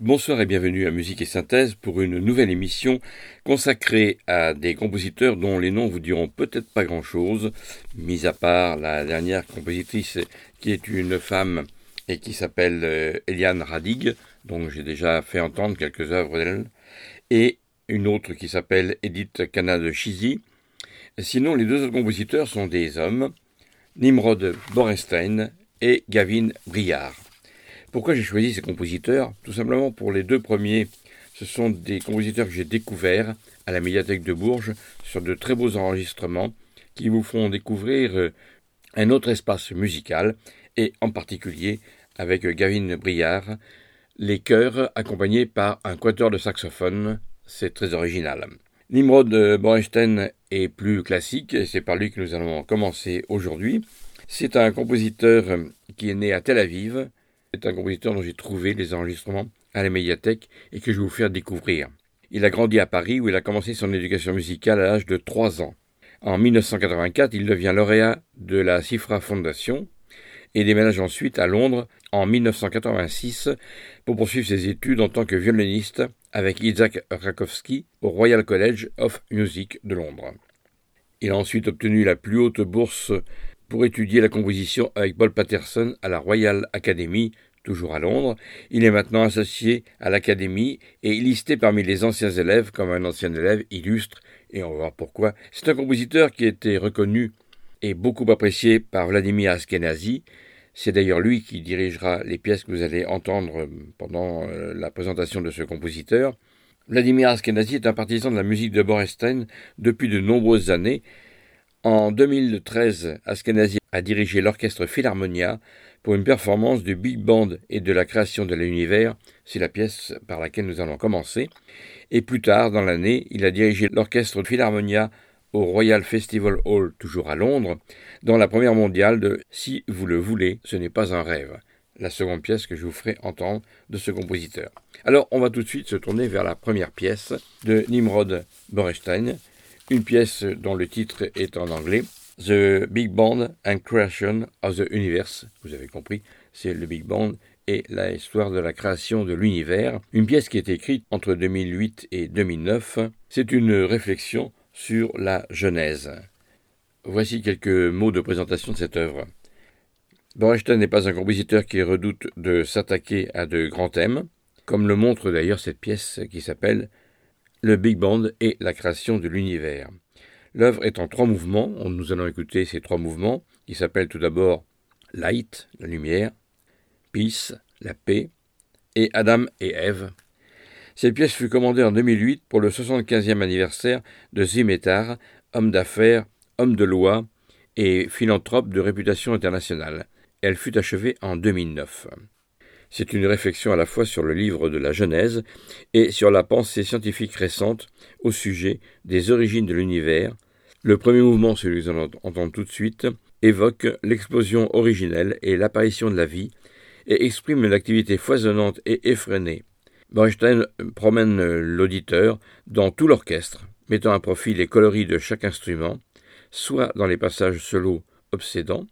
Bonsoir et bienvenue à Musique et Synthèse pour une nouvelle émission consacrée à des compositeurs dont les noms vous diront peut-être pas grand-chose, mis à part la dernière compositrice qui est une femme et qui s'appelle euh, Eliane Radig, dont j'ai déjà fait entendre quelques œuvres d'elle, et une autre qui s'appelle Edith Canade Chizy. Sinon, les deux autres compositeurs sont des hommes, Nimrod Borenstein et Gavin Briard. Pourquoi j'ai choisi ces compositeurs Tout simplement pour les deux premiers, ce sont des compositeurs que j'ai découverts à la médiathèque de Bourges sur de très beaux enregistrements qui vous font découvrir euh, un autre espace musical et en particulier avec Gavin Briard, les chœurs accompagnés par un quatuor de saxophone, c'est très original. Nimrod Borenstein est plus classique et c'est par lui que nous allons commencer aujourd'hui. C'est un compositeur qui est né à Tel Aviv, c'est un compositeur dont j'ai trouvé les enregistrements à la médiathèque et que je vais vous faire découvrir. Il a grandi à Paris où il a commencé son éducation musicale à l'âge de 3 ans. En 1984, il devient lauréat de la Cifra Foundation et déménage ensuite à Londres en 1986 pour poursuivre ses études en tant que violoniste avec Isaac Rakowski au Royal College of Music de Londres. Il a ensuite obtenu la plus haute bourse pour étudier la composition avec Paul Patterson à la Royal Academy, toujours à Londres. Il est maintenant associé à l'Académie et listé parmi les anciens élèves comme un ancien élève illustre, et on va voir pourquoi. C'est un compositeur qui a été reconnu et beaucoup apprécié par Vladimir Askenazi. C'est d'ailleurs lui qui dirigera les pièces que vous allez entendre pendant euh, la présentation de ce compositeur. Vladimir Askenazi est un partisan de la musique de Borenstein depuis de nombreuses années, en 2013, Askenazi a dirigé l'orchestre Philharmonia pour une performance du Big Band et de la création de l'univers, c'est la pièce par laquelle nous allons commencer. Et plus tard dans l'année, il a dirigé l'orchestre Philharmonia au Royal Festival Hall, toujours à Londres, dans la première mondiale de Si vous le voulez, ce n'est pas un rêve, la seconde pièce que je vous ferai entendre de ce compositeur. Alors, on va tout de suite se tourner vers la première pièce de Nimrod Borenstein, une pièce dont le titre est en anglais, The Big Band and Creation of the Universe. Vous avez compris, c'est le Big Band et l'histoire de la création de l'univers. Une pièce qui est écrite entre 2008 et 2009. C'est une réflexion sur la Genèse. Voici quelques mots de présentation de cette œuvre. Borenstein n'est pas un compositeur qui redoute de s'attaquer à de grands thèmes, comme le montre d'ailleurs cette pièce qui s'appelle le Big Band et la création de l'univers. L'œuvre est en trois mouvements. Nous allons écouter ces trois mouvements qui s'appellent tout d'abord Light, la lumière, Peace, la paix, et Adam et Ève. Cette pièce fut commandée en 2008 pour le 75e anniversaire de Zimetar, homme d'affaires, homme de loi et philanthrope de réputation internationale. Elle fut achevée en 2009. C'est une réflexion à la fois sur le livre de la Genèse et sur la pensée scientifique récente au sujet des origines de l'univers. Le premier mouvement, celui que nous entendons tout de suite, évoque l'explosion originelle et l'apparition de la vie et exprime l'activité foisonnante et effrénée. Bernstein promène l'auditeur dans tout l'orchestre, mettant à profit les coloris de chaque instrument, soit dans les passages solos obsédants,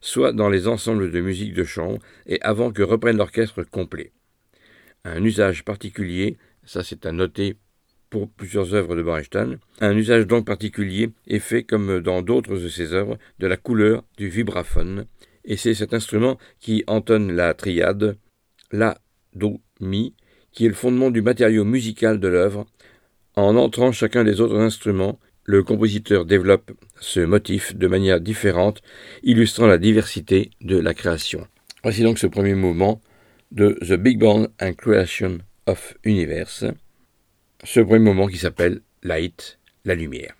soit dans les ensembles de musique de chambre, et avant que reprenne l'orchestre complet. Un usage particulier, ça c'est à noter pour plusieurs œuvres de Bernstein, un usage donc particulier est fait, comme dans d'autres de ses œuvres, de la couleur du vibraphone, et c'est cet instrument qui entonne la triade La, Do, Mi, qui est le fondement du matériau musical de l'œuvre. En entrant chacun des autres instruments, le compositeur développe ce motif de manière différente, illustrant la diversité de la création. Voici donc ce premier mouvement de The Big Bang and Creation of Universe, ce premier moment qui s'appelle Light, la lumière.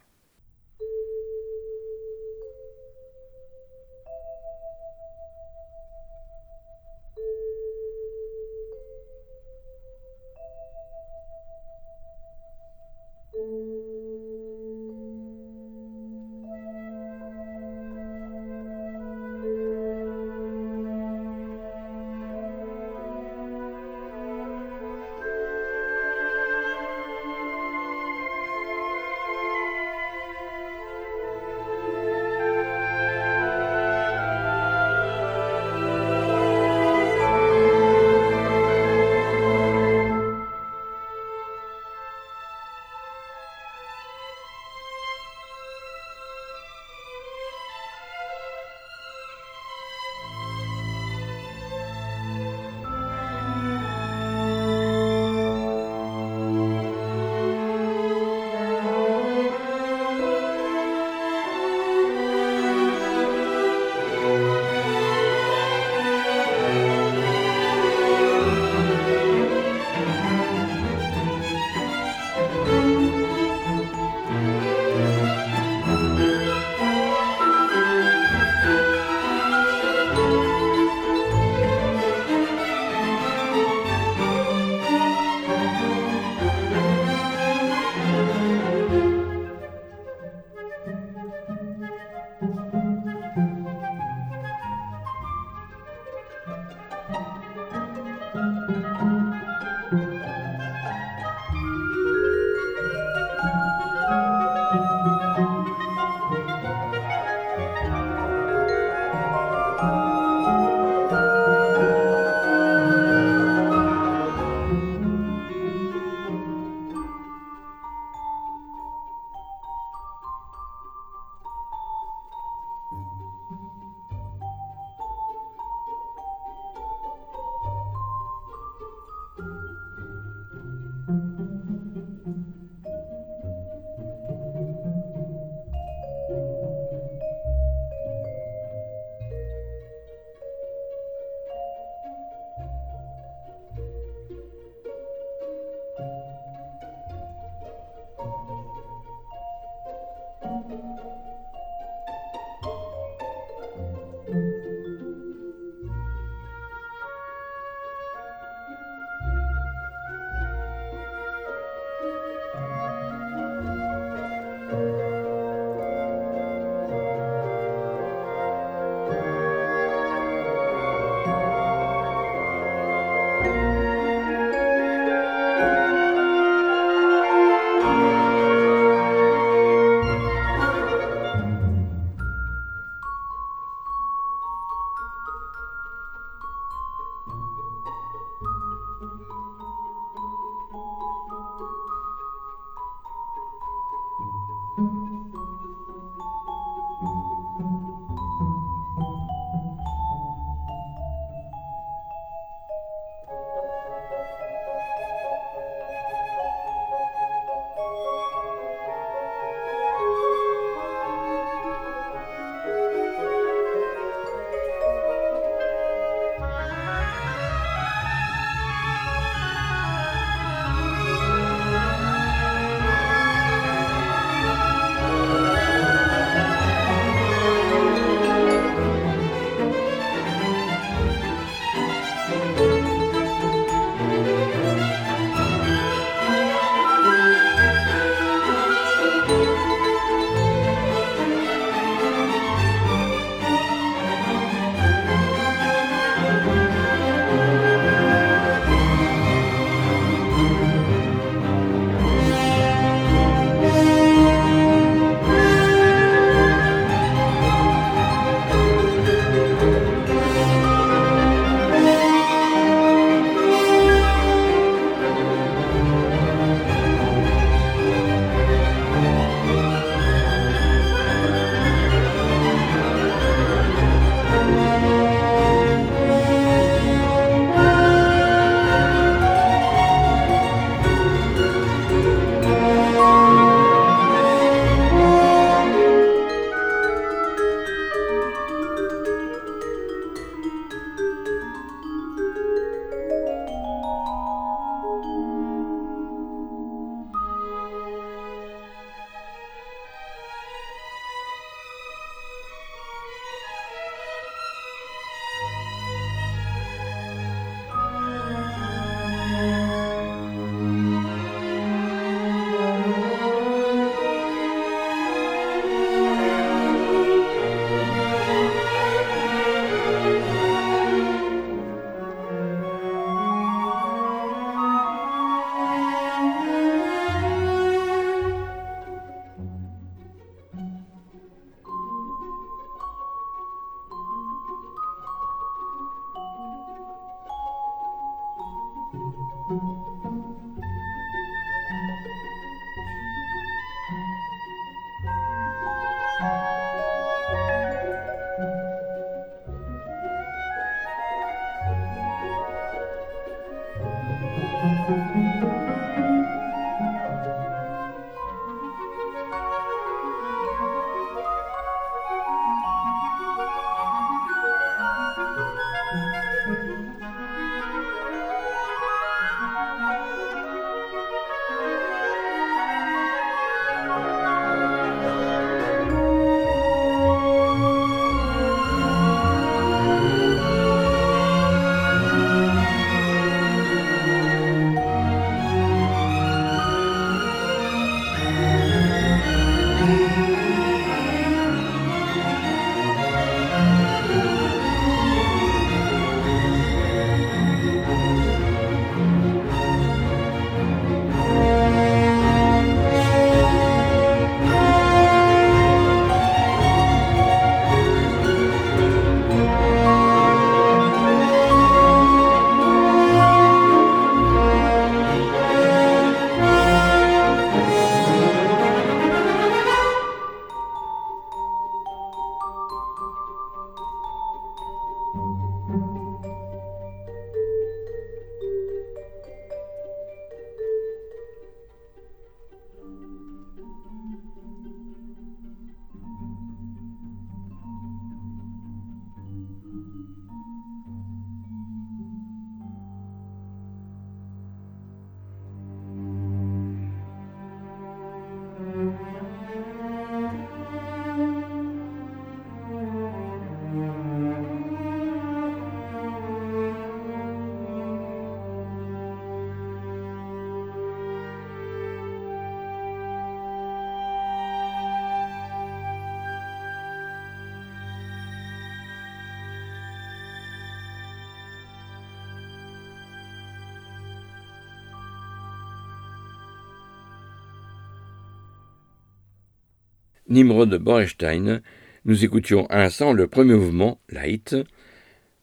Nimrod Borenstein, nous écoutions à l'instant le premier mouvement, Light,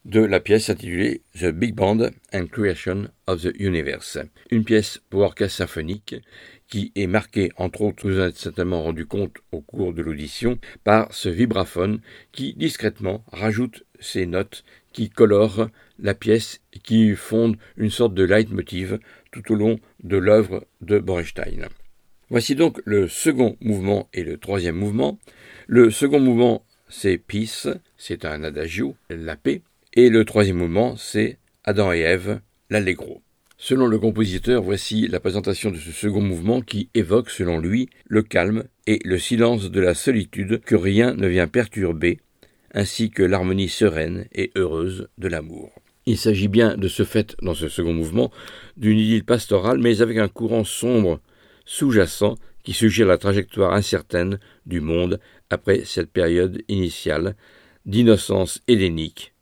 de la pièce intitulée The Big Band and Creation of the Universe, une pièce pour orchestre symphonique qui est marquée, entre autres, vous en êtes certainement rendu compte au cours de l'audition, par ce vibraphone qui discrètement rajoute ces notes qui colorent la pièce et qui fondent une sorte de leitmotiv tout au long de l'œuvre de Borenstein. Voici donc le second mouvement et le troisième mouvement. Le second mouvement, c'est Peace, c'est un adagio, la paix. Et le troisième mouvement, c'est Adam et Ève, l'allegro. Selon le compositeur, voici la présentation de ce second mouvement qui évoque, selon lui, le calme et le silence de la solitude que rien ne vient perturber, ainsi que l'harmonie sereine et heureuse de l'amour. Il s'agit bien de ce fait, dans ce second mouvement, d'une idylle pastorale, mais avec un courant sombre sous-jacent qui suggère la trajectoire incertaine du monde après cette période initiale d'innocence hélénique.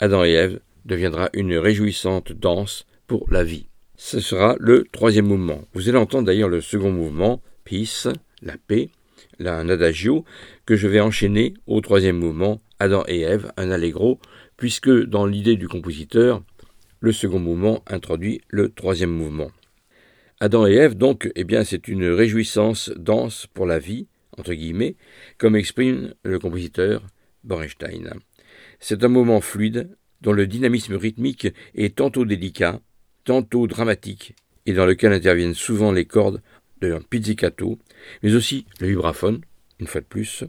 Adam et Ève deviendra une réjouissante danse pour la vie. Ce sera le troisième mouvement. Vous allez entendre d'ailleurs le second mouvement, Peace, la paix, là un adagio, que je vais enchaîner au troisième mouvement, Adam et Ève, un allegro, puisque dans l'idée du compositeur, le second mouvement introduit le troisième mouvement. Adam et Ève, donc, eh bien, c'est une réjouissance dense pour la vie, entre guillemets, comme exprime le compositeur Borenstein. C'est un moment fluide, dont le dynamisme rythmique est tantôt délicat, tantôt dramatique, et dans lequel interviennent souvent les cordes d'un pizzicato, mais aussi le vibraphone, une fois de plus,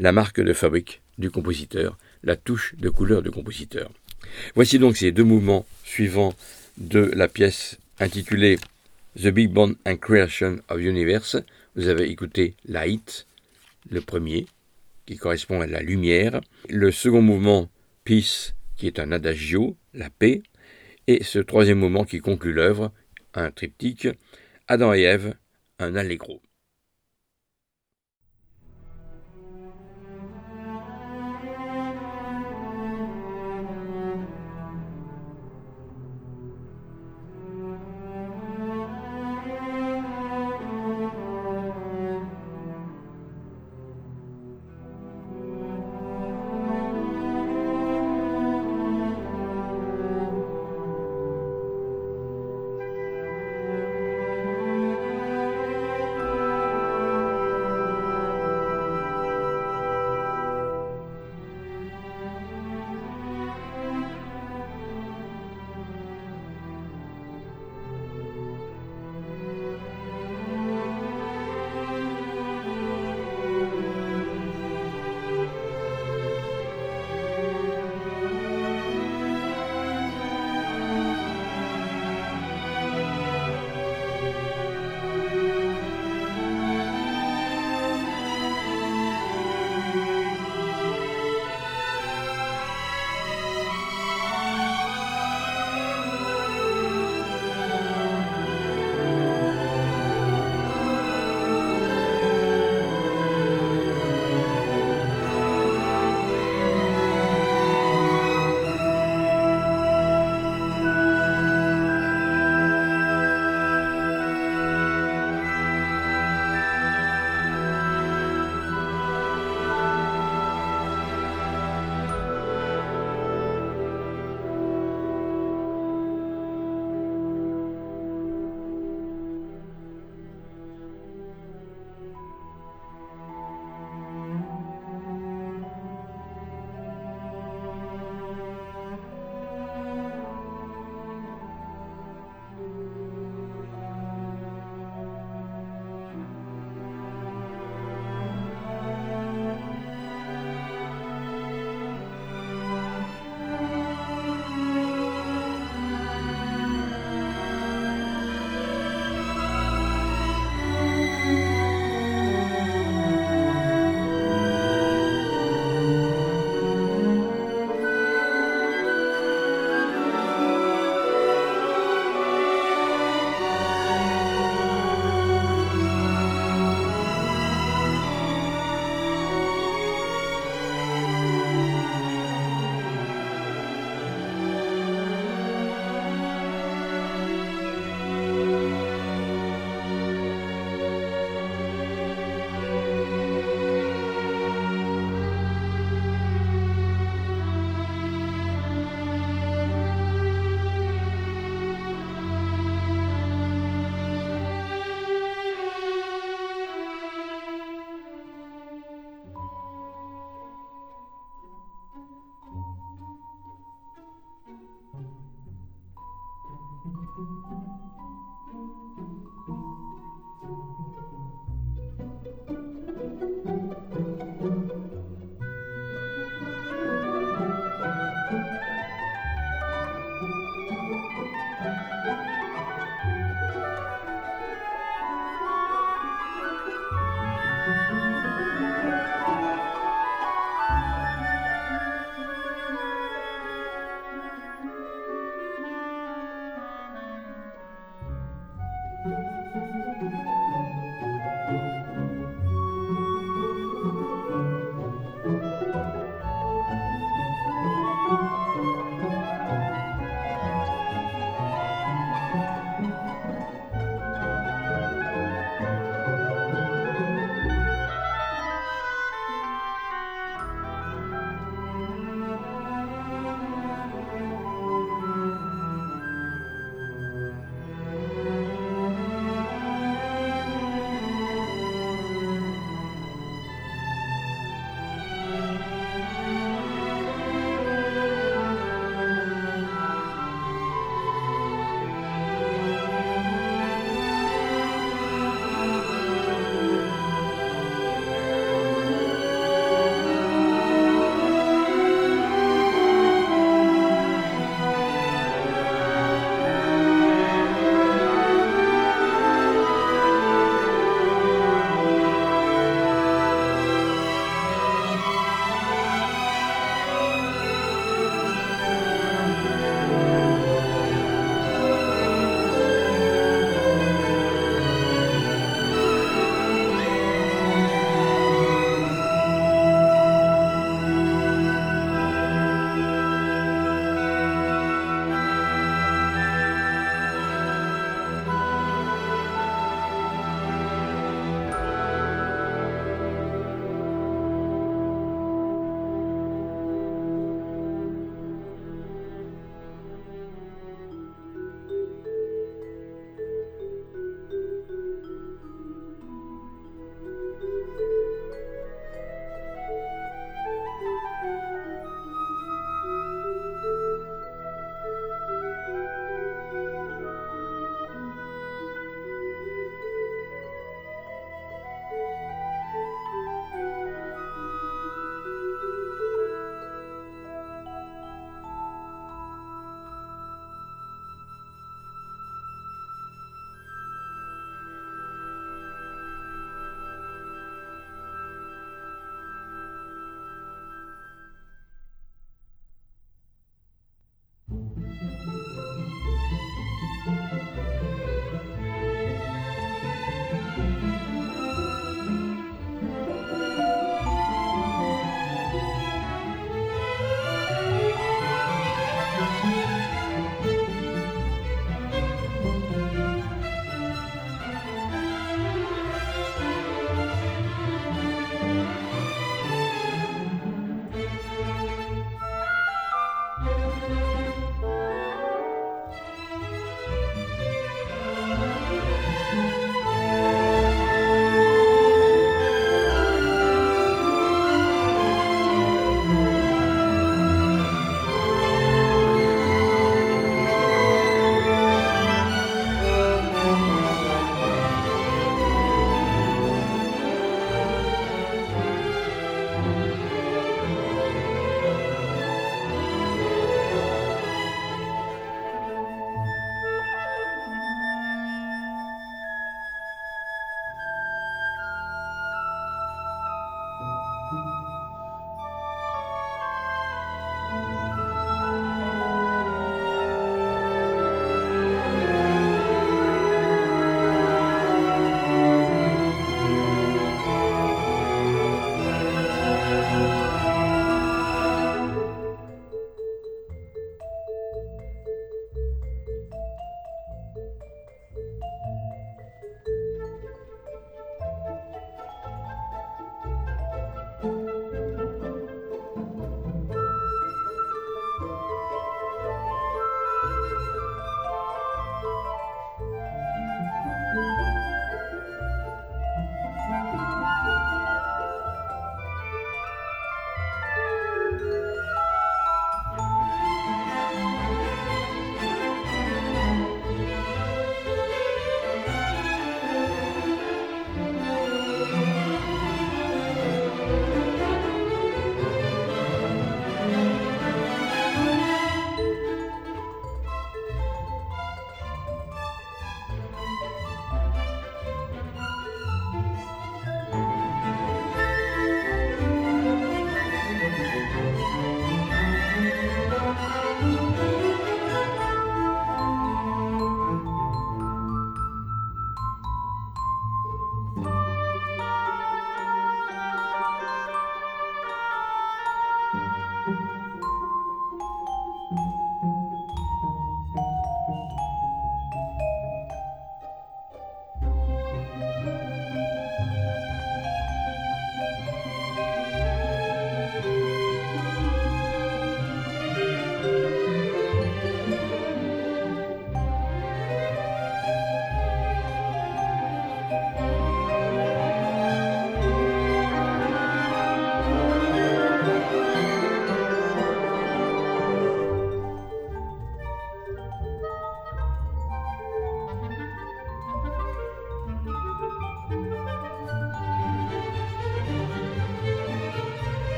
la marque de fabrique du compositeur, la touche de couleur du compositeur. Voici donc ces deux mouvements suivants de la pièce intitulée The Big Bang and Creation of Universe. Vous avez écouté Light, le premier, qui correspond à la lumière. Le second mouvement, Peace, qui est un adagio, la paix. Et ce troisième mouvement qui conclut l'œuvre, un triptyque, Adam et Ève, un allegro.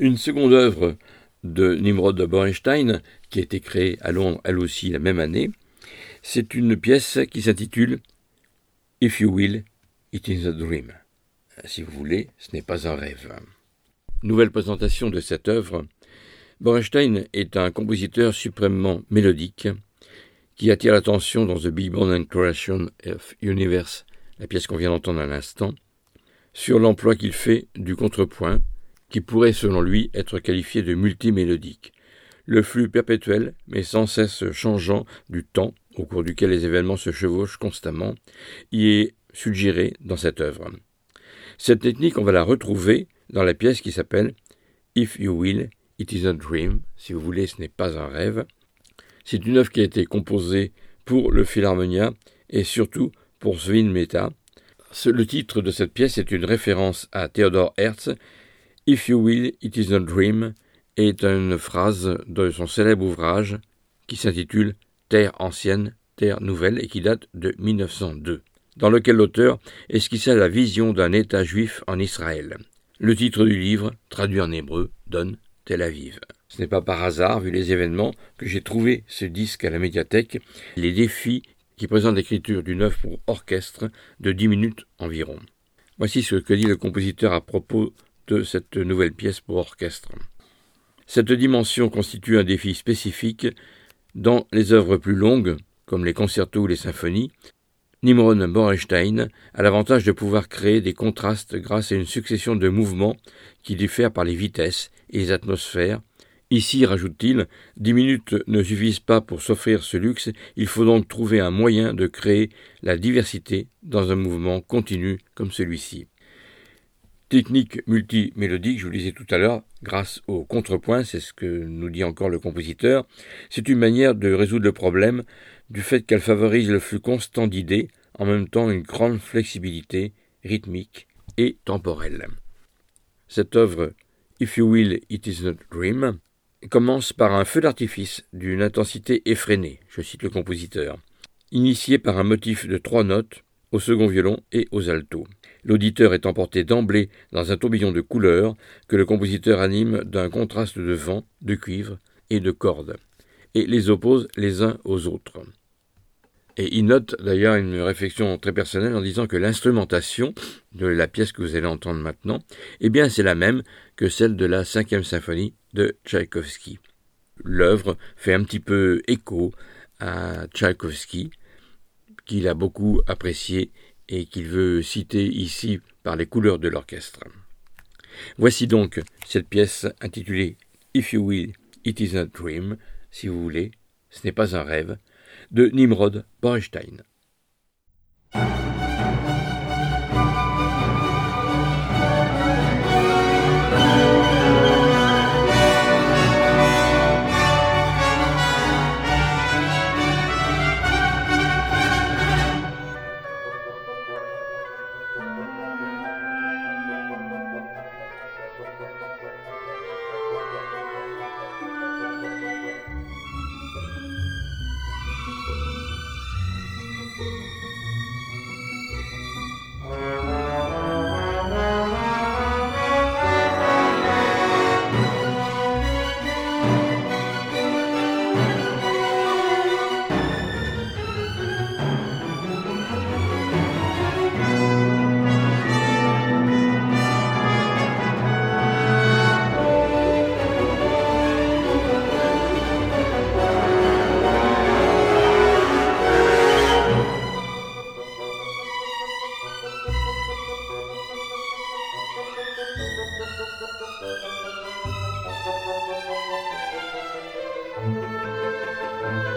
Une seconde œuvre de Nimrod de Borenstein, qui a été créée à Londres elle aussi la même année, c'est une pièce qui s'intitule If You Will, It Is a Dream. Si vous voulez, ce n'est pas un rêve. Nouvelle présentation de cette œuvre. Borenstein est un compositeur suprêmement mélodique qui attire l'attention dans The Big Bang and Creation of Universe, la pièce qu'on vient d'entendre à l'instant, sur l'emploi qu'il fait du contrepoint, qui pourrait selon lui être qualifié de multimélodique. Le flux perpétuel, mais sans cesse changeant du temps au cours duquel les événements se chevauchent constamment, y est suggéré dans cette œuvre. Cette technique, on va la retrouver dans la pièce qui s'appelle If You Will, It Is a Dream. Si vous voulez, ce n'est pas un rêve. C'est une œuvre qui a été composée pour le Philharmonia et surtout pour Svin Mehta. Le titre de cette pièce est une référence à Theodore Hertz. If You Will, It Is a Dream est une phrase de son célèbre ouvrage qui s'intitule Terre ancienne, Terre nouvelle et qui date de 1902, dans lequel l'auteur esquissa la vision d'un État juif en Israël. Le titre du livre, traduit en hébreu, donne Tel Aviv. Ce n'est pas par hasard, vu les événements, que j'ai trouvé ce disque à la médiathèque, les défis qui présentent l'écriture d'une œuvre pour orchestre de dix minutes environ. Voici ce que dit le compositeur à propos cette nouvelle pièce pour orchestre. Cette dimension constitue un défi spécifique dans les œuvres plus longues, comme les concertos ou les symphonies, Nimrod Borenstein a l'avantage de pouvoir créer des contrastes grâce à une succession de mouvements qui diffèrent par les vitesses et les atmosphères. Ici, rajoute-t-il, dix minutes ne suffisent pas pour s'offrir ce luxe, il faut donc trouver un moyen de créer la diversité dans un mouvement continu comme celui-ci. Technique multimélodique, je vous le disais tout à l'heure, grâce au contrepoint, c'est ce que nous dit encore le compositeur, c'est une manière de résoudre le problème du fait qu'elle favorise le flux constant d'idées, en même temps une grande flexibilité rythmique et temporelle. Cette œuvre, If You Will, It Is Not Dream, commence par un feu d'artifice d'une intensité effrénée, je cite le compositeur, initié par un motif de trois notes, au second violon et aux altos. L'auditeur est emporté d'emblée dans un tourbillon de couleurs que le compositeur anime d'un contraste de vent, de cuivre et de cordes, et les oppose les uns aux autres. Et il note d'ailleurs une réflexion très personnelle en disant que l'instrumentation de la pièce que vous allez entendre maintenant, eh bien c'est la même que celle de la cinquième symphonie de Tchaïkovski. L'œuvre fait un petit peu écho à Tchaïkovski, qu'il a beaucoup apprécié et qu'il veut citer ici par les couleurs de l'orchestre. Voici donc cette pièce intitulée If You Will, It Is a Dream, si vous voulez, ce n'est pas un rêve, de Nimrod Borstein. Thank you.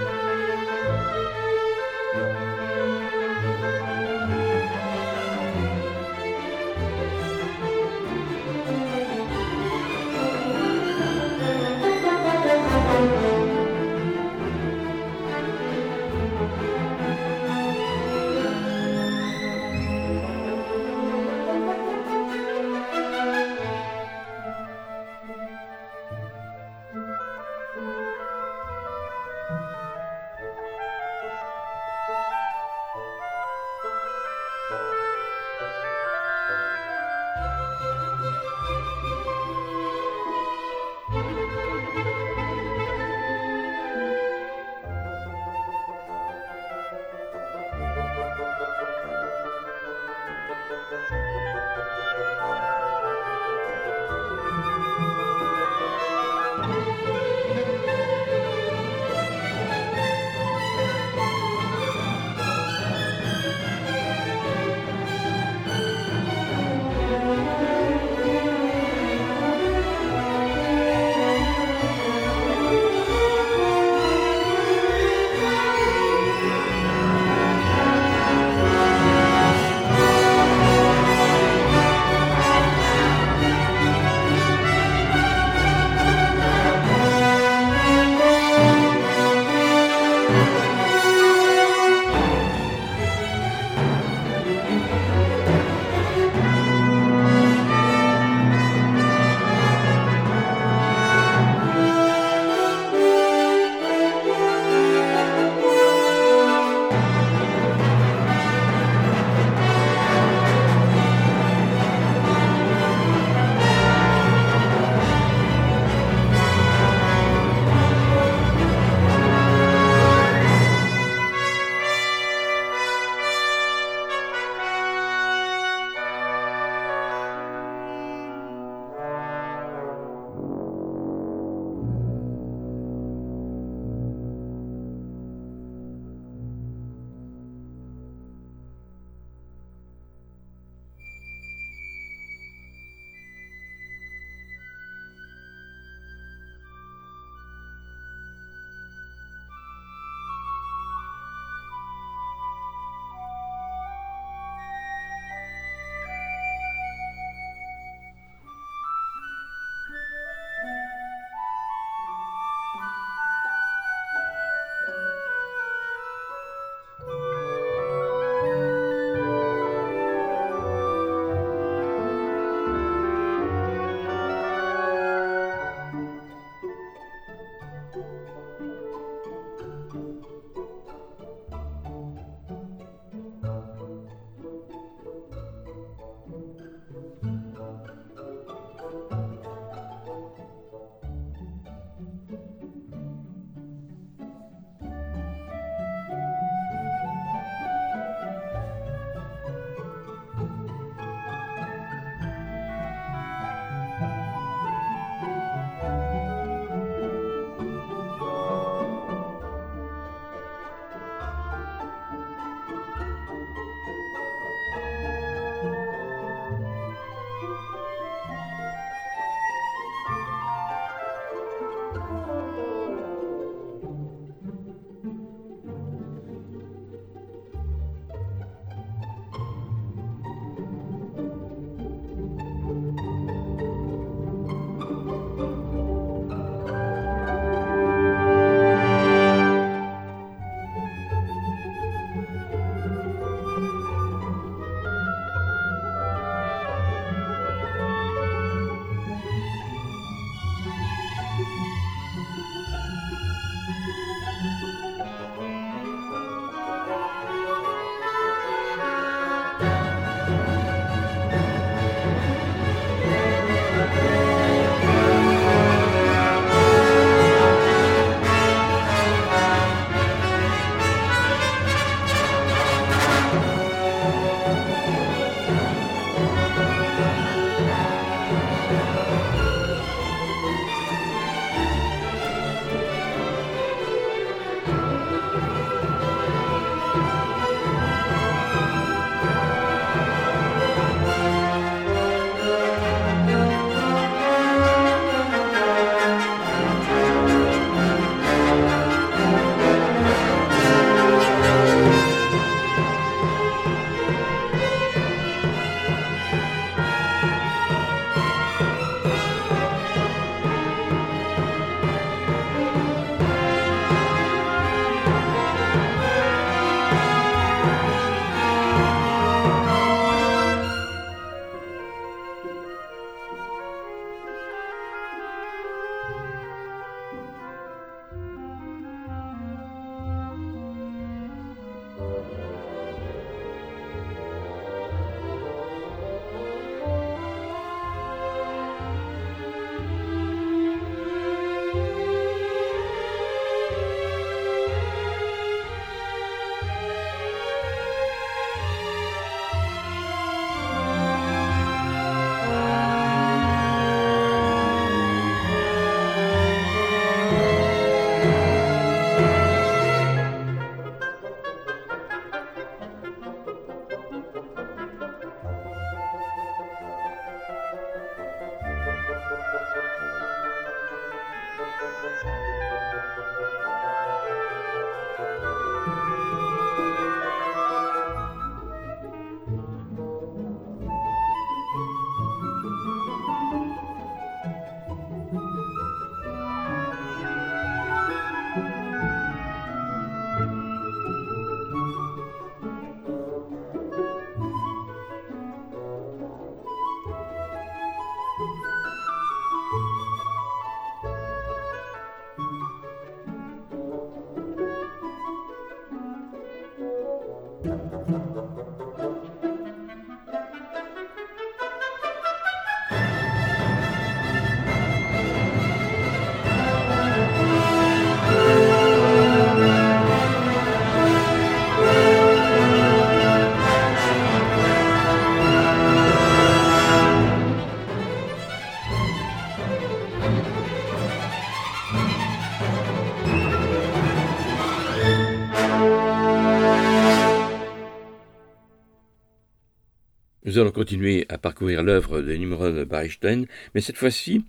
Nous allons continuer à parcourir l'œuvre de Nimrod Baristein, mais cette fois-ci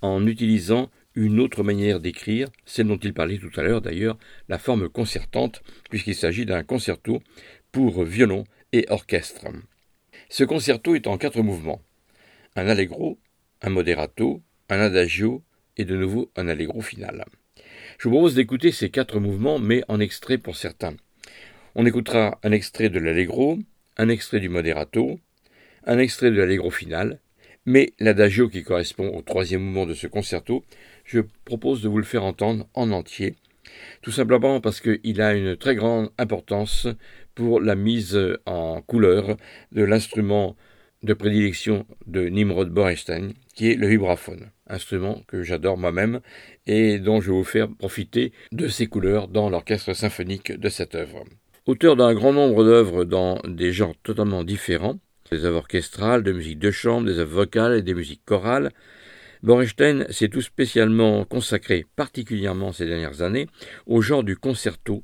en utilisant une autre manière d'écrire, celle dont il parlait tout à l'heure d'ailleurs, la forme concertante, puisqu'il s'agit d'un concerto pour violon et orchestre. Ce concerto est en quatre mouvements un allegro, un moderato, un adagio et de nouveau un allegro final. Je vous propose d'écouter ces quatre mouvements, mais en extrait pour certains. On écoutera un extrait de l'allegro, un extrait du moderato, un extrait de l'allegro final, mais l'adagio qui correspond au troisième mouvement de ce concerto, je propose de vous le faire entendre en entier, tout simplement parce qu'il a une très grande importance pour la mise en couleur de l'instrument de prédilection de Nimrod Borenstein, qui est le vibraphone, instrument que j'adore moi-même et dont je vais vous faire profiter de ses couleurs dans l'orchestre symphonique de cette œuvre. Auteur d'un grand nombre d'œuvres dans des genres totalement différents, des œuvres orchestrales, de musique de chambre, des œuvres vocales et des musiques chorales, Borenstein s'est tout spécialement consacré, particulièrement ces dernières années, au genre du concerto.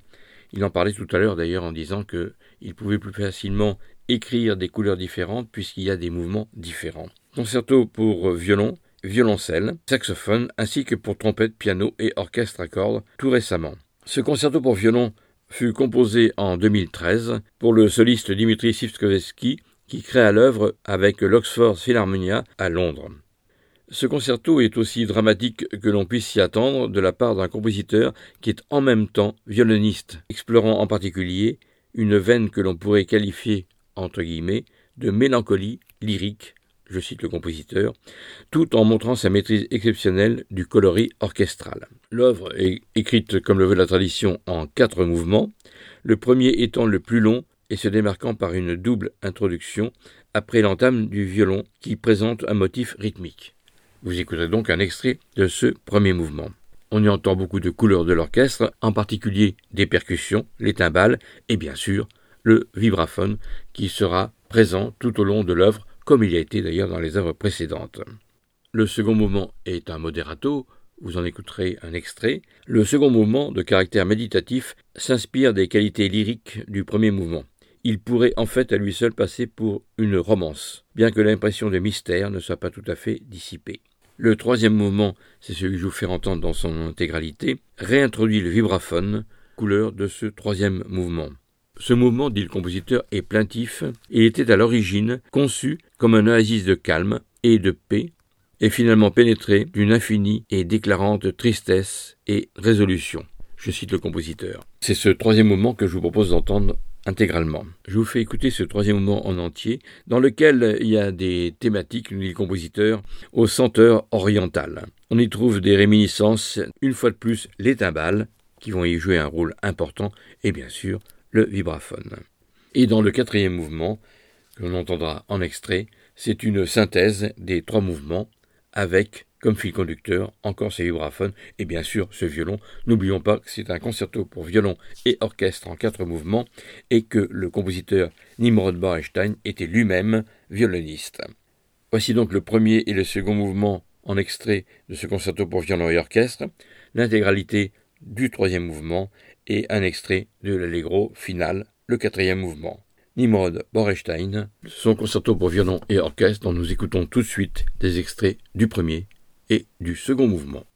Il en parlait tout à l'heure d'ailleurs en disant qu'il pouvait plus facilement écrire des couleurs différentes puisqu'il y a des mouvements différents. Concerto pour violon, violoncelle, saxophone, ainsi que pour trompette, piano et orchestre à cordes tout récemment. Ce concerto pour violon fut composé en 2013 pour le soliste Dimitri Sivkovetsky qui créa l'œuvre avec l'Oxford Philharmonia à Londres. Ce concerto est aussi dramatique que l'on puisse s'y attendre de la part d'un compositeur qui est en même temps violoniste, explorant en particulier une veine que l'on pourrait qualifier entre guillemets, de mélancolie lyrique, je cite le compositeur, tout en montrant sa maîtrise exceptionnelle du coloris orchestral. L'œuvre est écrite, comme le veut la tradition, en quatre mouvements, le premier étant le plus long et se démarquant par une double introduction après l'entame du violon qui présente un motif rythmique. Vous écouterez donc un extrait de ce premier mouvement. On y entend beaucoup de couleurs de l'orchestre, en particulier des percussions, les timbales et bien sûr le vibraphone, qui sera présent tout au long de l'œuvre, comme il a été d'ailleurs dans les œuvres précédentes. Le second mouvement est un moderato, vous en écouterez un extrait. Le second mouvement, de caractère méditatif, s'inspire des qualités lyriques du premier mouvement. Il pourrait en fait à lui seul passer pour une romance, bien que l'impression de mystère ne soit pas tout à fait dissipée. Le troisième mouvement, c'est celui que je vous fais entendre dans son intégralité, réintroduit le vibraphone, couleur de ce troisième mouvement. Ce mouvement, dit le compositeur, est plaintif et était à l'origine conçu comme un oasis de calme et de paix, et finalement pénétré d'une infinie et déclarante tristesse et résolution. Je cite le compositeur. C'est ce troisième mouvement que je vous propose d'entendre intégralement. Je vous fais écouter ce troisième mouvement en entier, dans lequel il y a des thématiques, nous dit le compositeur, au senteur oriental. On y trouve des réminiscences, une fois de plus, les timbales, qui vont y jouer un rôle important, et bien sûr, le vibraphone. Et dans le quatrième mouvement, que l'on entendra en extrait, c'est une synthèse des trois mouvements avec comme fil conducteur encore ces vibraphones et bien sûr ce violon. N'oublions pas que c'est un concerto pour violon et orchestre en quatre mouvements et que le compositeur Nimrod Borenstein était lui-même violoniste. Voici donc le premier et le second mouvement en extrait de ce concerto pour violon et orchestre, l'intégralité du troisième mouvement et un extrait de l'allegro final, le quatrième mouvement. Nimrod Borestein, son concerto pour violon et orchestre dont nous écoutons tout de suite des extraits du premier et du second mouvement.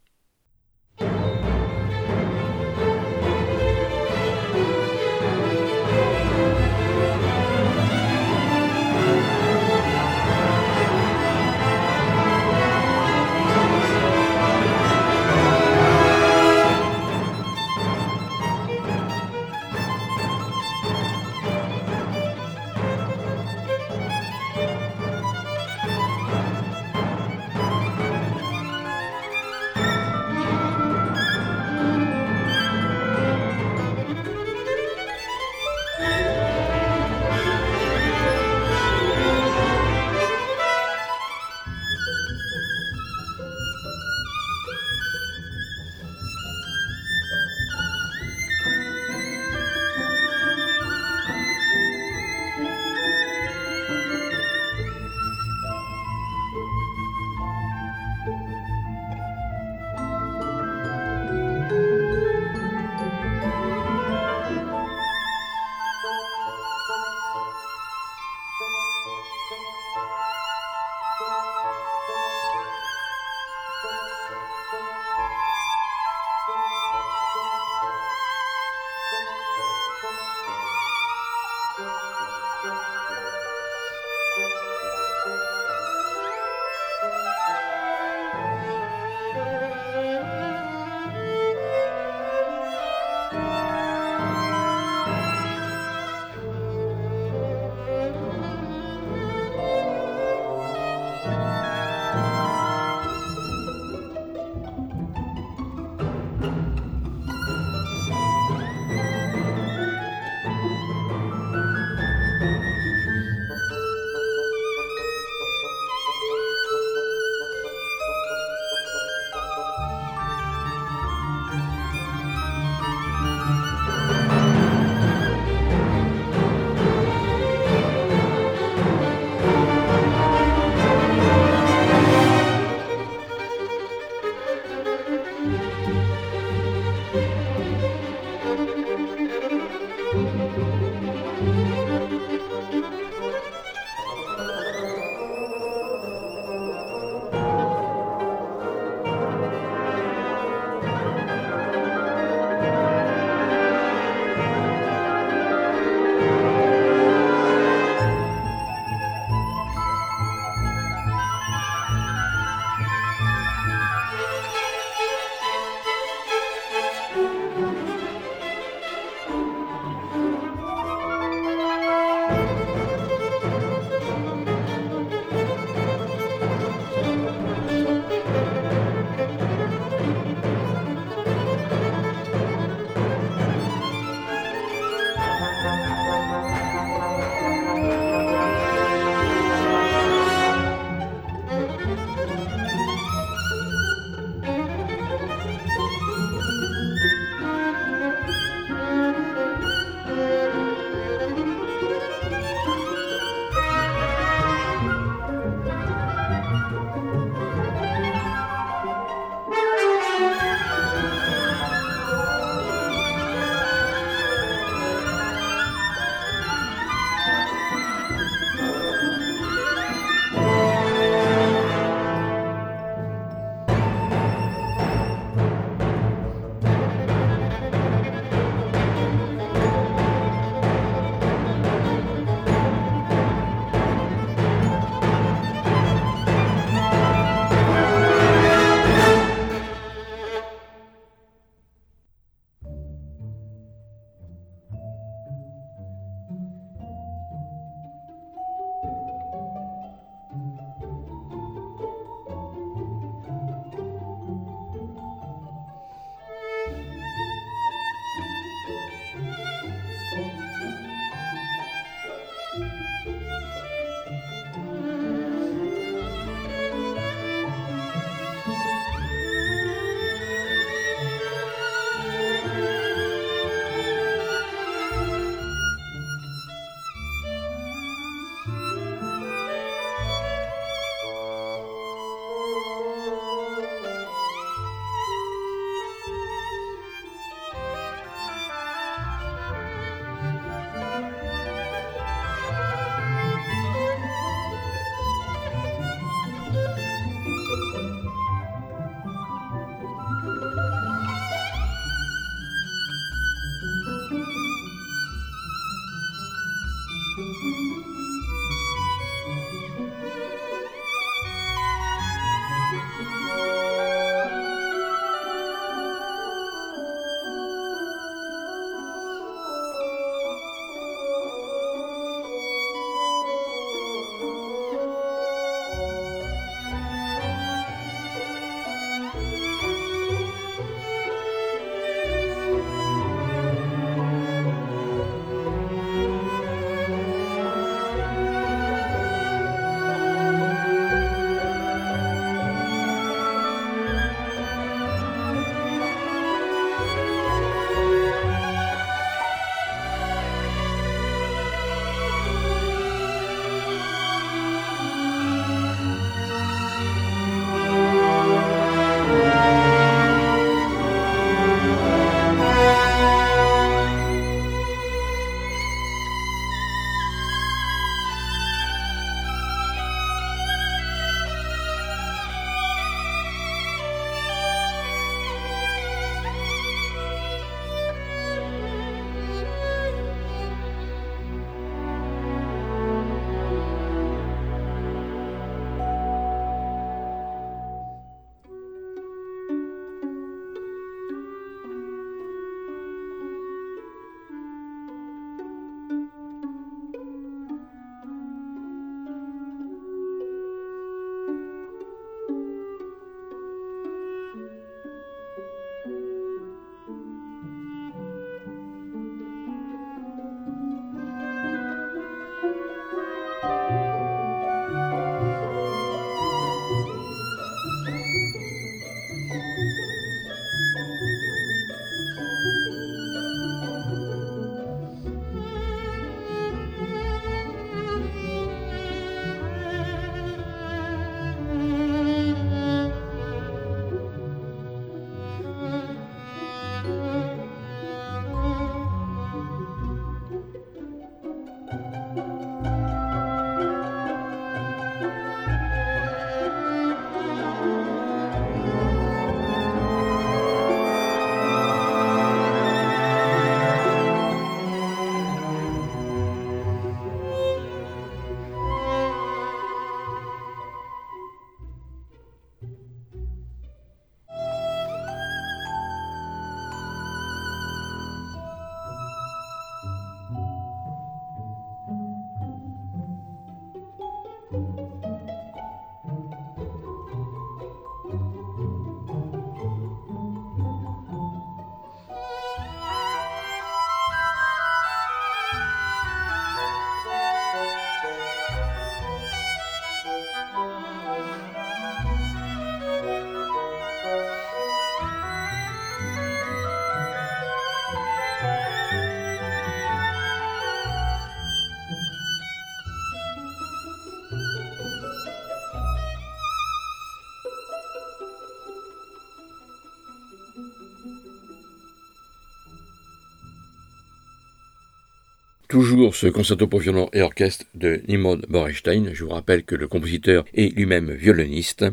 Toujours ce concerto pour violon et orchestre de Nimrod Borenstein. Je vous rappelle que le compositeur est lui-même violoniste.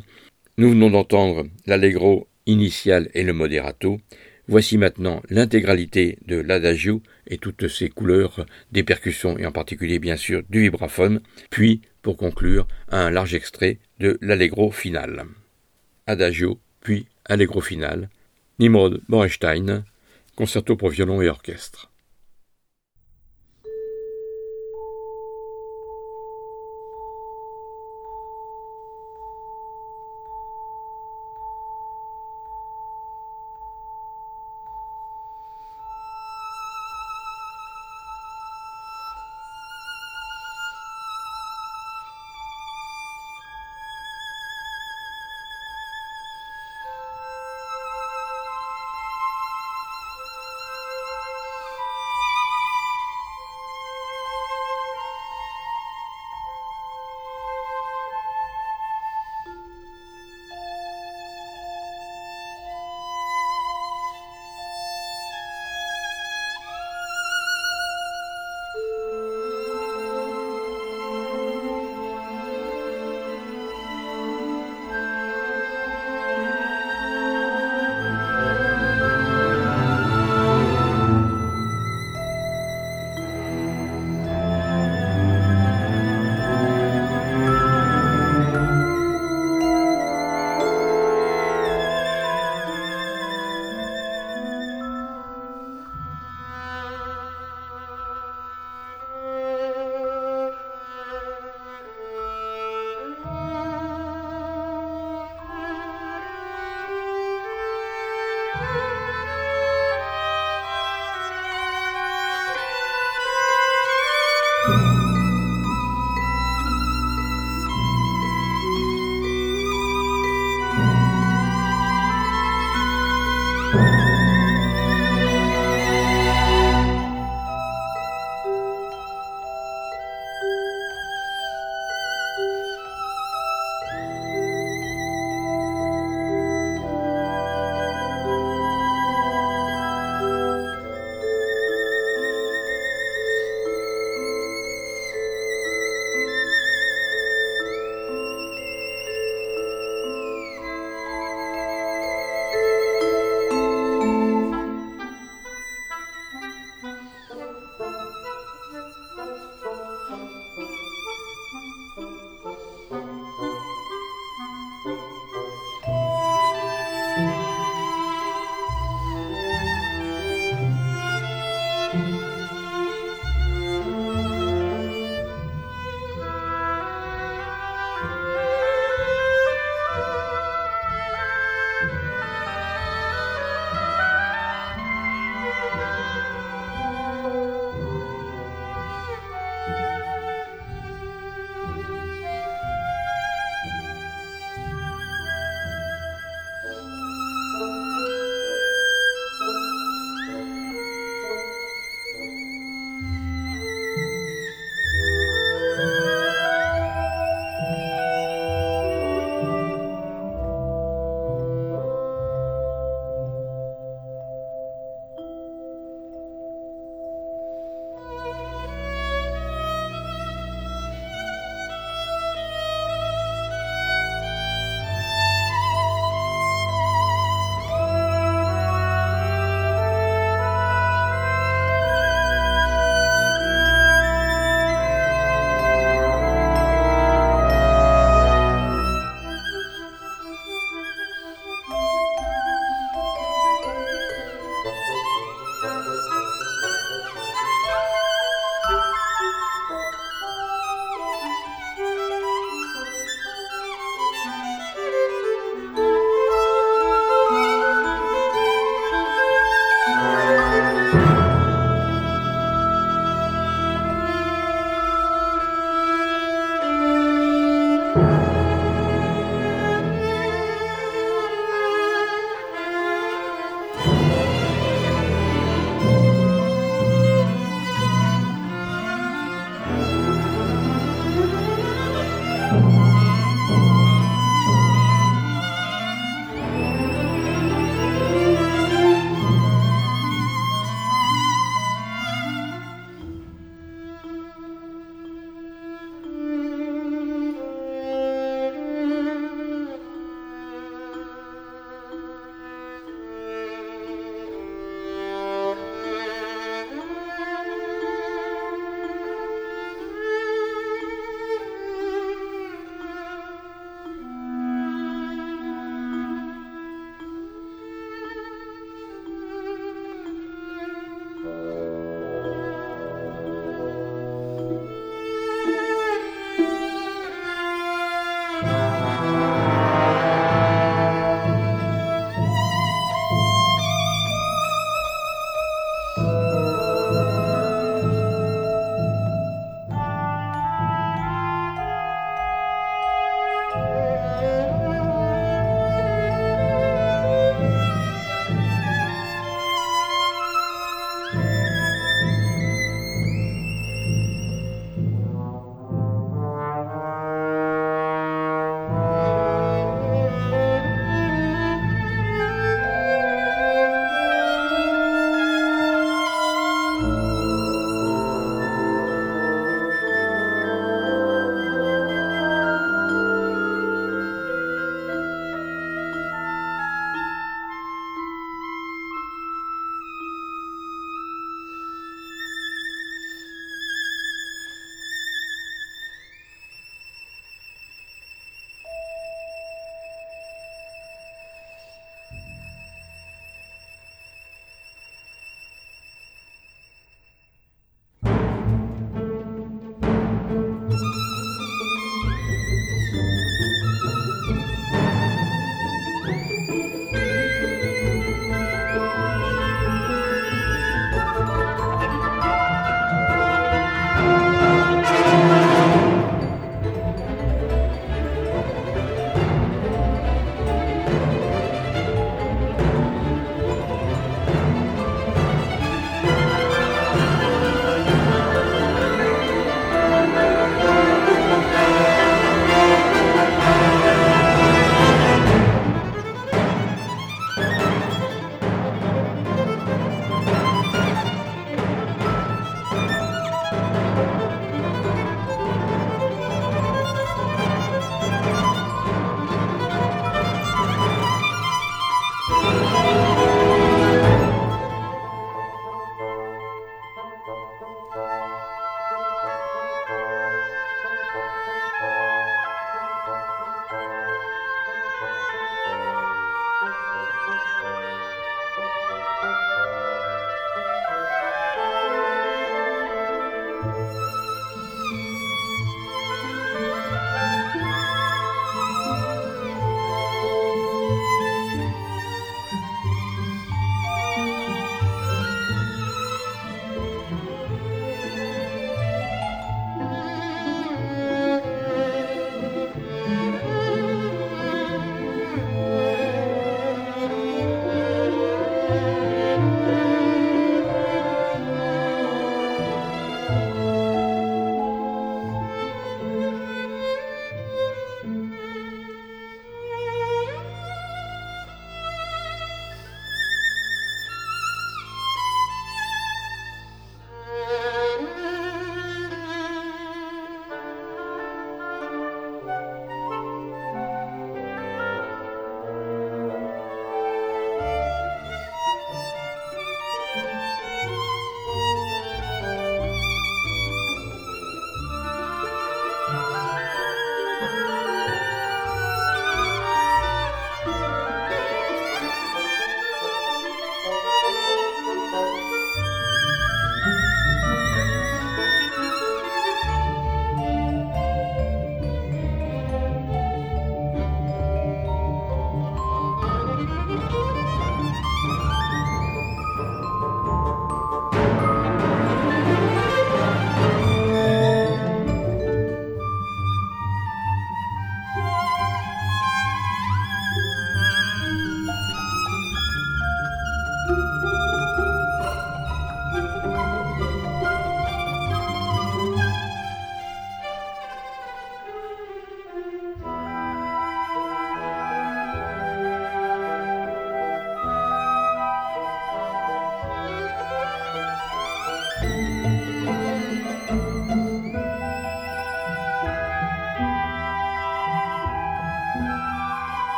Nous venons d'entendre l'allegro initial et le moderato. Voici maintenant l'intégralité de l'adagio et toutes ses couleurs des percussions et en particulier bien sûr du vibraphone, puis pour conclure un large extrait de l'allegro final. Adagio, puis allegro final, Nimrod Borenstein, concerto pour violon et orchestre.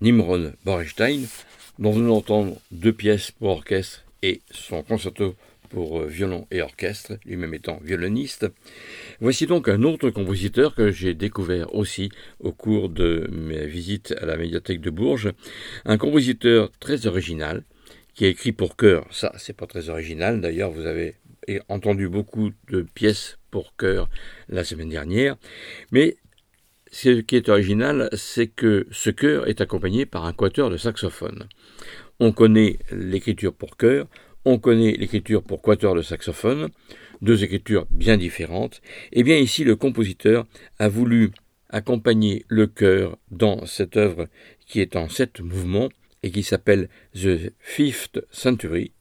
Nimrod Borenstein, dont nous entendons deux pièces pour orchestre et son concerto pour euh, violon et orchestre, lui-même étant violoniste. Voici donc un autre compositeur que j'ai découvert aussi au cours de mes visites à la médiathèque de Bourges, un compositeur très original qui a écrit pour chœur. Ça, c'est pas très original. D'ailleurs, vous avez entendu beaucoup de pièces pour chœur la semaine dernière, mais ce qui est original, c'est que ce chœur est accompagné par un quatuor de saxophone. On connaît l'écriture pour chœur, on connaît l'écriture pour quatuor de saxophone, deux écritures bien différentes. Et eh bien ici, le compositeur a voulu accompagner le chœur dans cette œuvre qui est en sept mouvements et qui s'appelle The Fifth Century.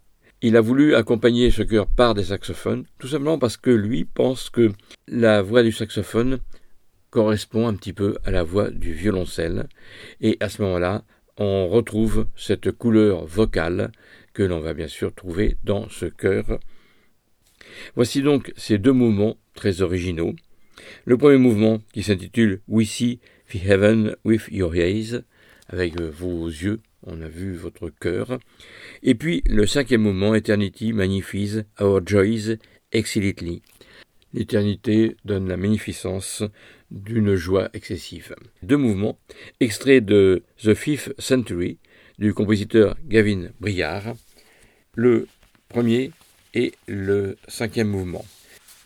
Il a voulu accompagner ce chœur par des saxophones, tout simplement parce que lui pense que la voix du saxophone correspond un petit peu à la voix du violoncelle, et à ce moment-là, on retrouve cette couleur vocale que l'on va bien sûr trouver dans ce chœur. Voici donc ces deux mouvements très originaux. Le premier mouvement qui s'intitule We See the Heaven with Your Eyes, avec vos yeux, on a vu votre cœur. Et puis le cinquième mouvement, Eternity magnifies our joys excellently. L'éternité donne la magnificence d'une joie excessive. Deux mouvements, extraits de The Fifth Century du compositeur Gavin Briard, le premier et le cinquième mouvement.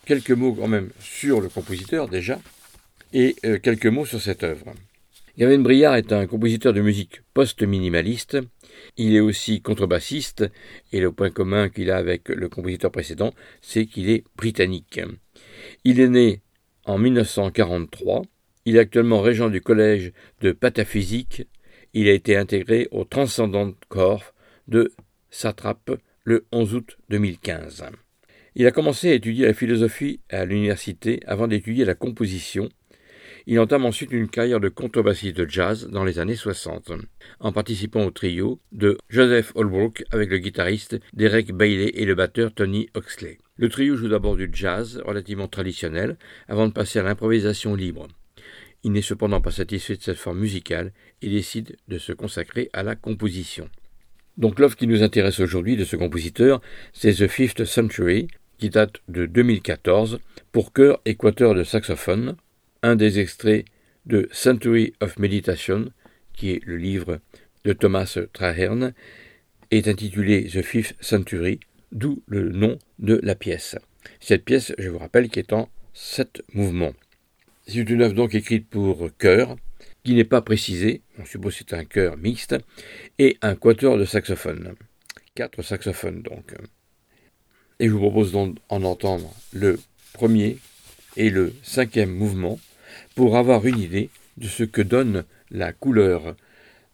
Quelques mots quand même sur le compositeur déjà, et euh, quelques mots sur cette œuvre. Gavin Briard est un compositeur de musique post-minimaliste. Il est aussi contrebassiste, et le point commun qu'il a avec le compositeur précédent, c'est qu'il est britannique. Il est né en 1943. Il est actuellement régent du collège de pataphysique. Il a été intégré au Transcendent Corps de Satrap le 11 août 2015. Il a commencé à étudier la philosophie à l'université avant d'étudier la composition. Il entame ensuite une carrière de contrebassiste de jazz dans les années 60, en participant au trio de Joseph Holbrook avec le guitariste Derek Bailey et le batteur Tony Oxley. Le trio joue d'abord du jazz relativement traditionnel avant de passer à l'improvisation libre. Il n'est cependant pas satisfait de cette forme musicale et décide de se consacrer à la composition. Donc l'œuvre qui nous intéresse aujourd'hui de ce compositeur, c'est The Fifth Century, qui date de 2014, pour chœur équateur de saxophone, un des extraits de Century of Meditation, qui est le livre de Thomas Traherne, est intitulé The Fifth Century, d'où le nom de la pièce. Cette pièce, je vous rappelle, qui est en sept mouvements. C'est une œuvre donc écrite pour chœur, qui n'est pas précisé, on suppose c'est un chœur mixte, et un quatuor de saxophone. Quatre saxophones donc. Et je vous propose d'en entendre le premier et le cinquième mouvement pour avoir une idée de ce que donne la couleur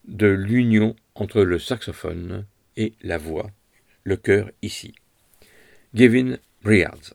de l'union entre le saxophone et la voix, le chœur ici. Gavin Briards.